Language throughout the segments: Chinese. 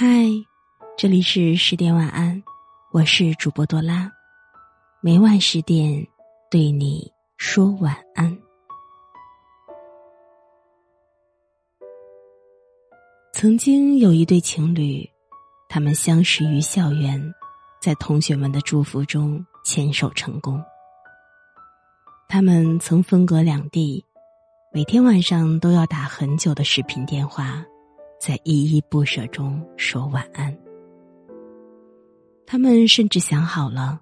嗨，这里是十点晚安，我是主播多拉，每晚十点对你说晚安。曾经有一对情侣，他们相识于校园，在同学们的祝福中牵手成功。他们曾分隔两地，每天晚上都要打很久的视频电话。在依依不舍中说晚安。他们甚至想好了，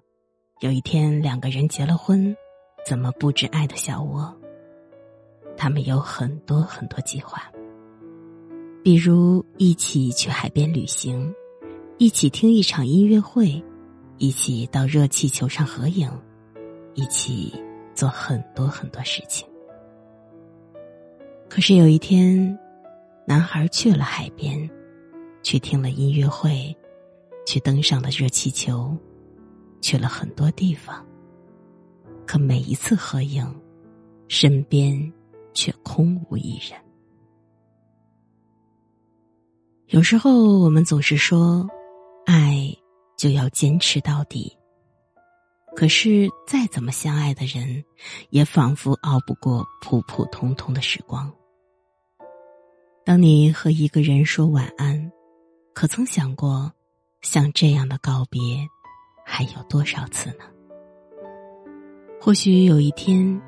有一天两个人结了婚，怎么布置爱的小窝。他们有很多很多计划，比如一起去海边旅行，一起听一场音乐会，一起到热气球上合影，一起做很多很多事情。可是有一天。男孩去了海边，去听了音乐会，去登上了热气球，去了很多地方。可每一次合影，身边却空无一人。有时候我们总是说，爱就要坚持到底。可是再怎么相爱的人，也仿佛熬不过普普通通的时光。当你和一个人说晚安，可曾想过，像这样的告别，还有多少次呢？或许有一天，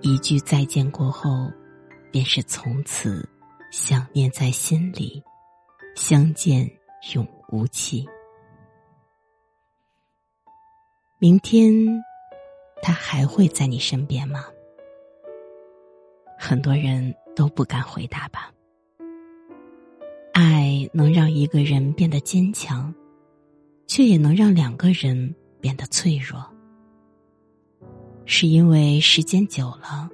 一句再见过后，便是从此想念在心里，相见永无期。明天，他还会在你身边吗？很多人都不敢回答吧。能让一个人变得坚强，却也能让两个人变得脆弱。是因为时间久了，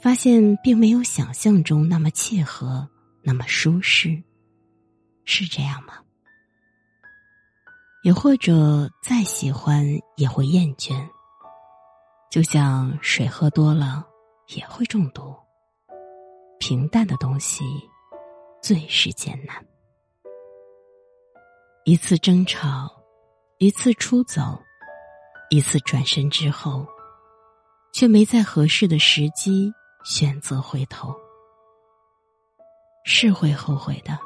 发现并没有想象中那么契合，那么舒适，是这样吗？也或者再喜欢也会厌倦，就像水喝多了也会中毒。平淡的东西。最是艰难。一次争吵，一次出走，一次转身之后，却没在合适的时机选择回头，是会后悔的。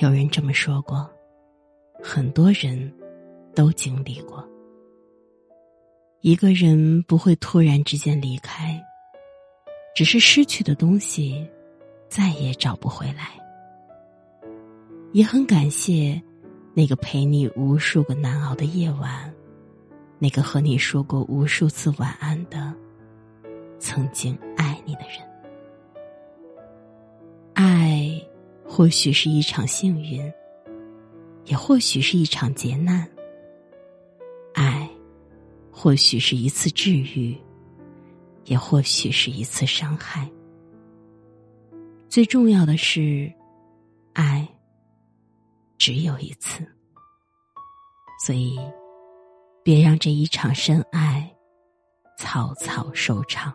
有人这么说过，很多人都经历过。一个人不会突然之间离开，只是失去的东西。再也找不回来，也很感谢那个陪你无数个难熬的夜晚，那个和你说过无数次晚安的曾经爱你的人。爱或许是一场幸运，也或许是一场劫难；爱或许是一次治愈，也或许是一次伤害。最重要的是，爱只有一次，所以别让这一场深爱草草收场，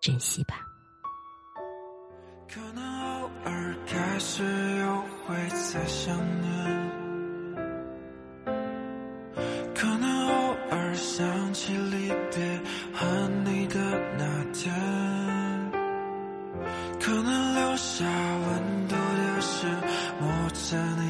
珍惜吧。可能偶尔开始又会再想念，可能偶尔想起离别和你的那天。turning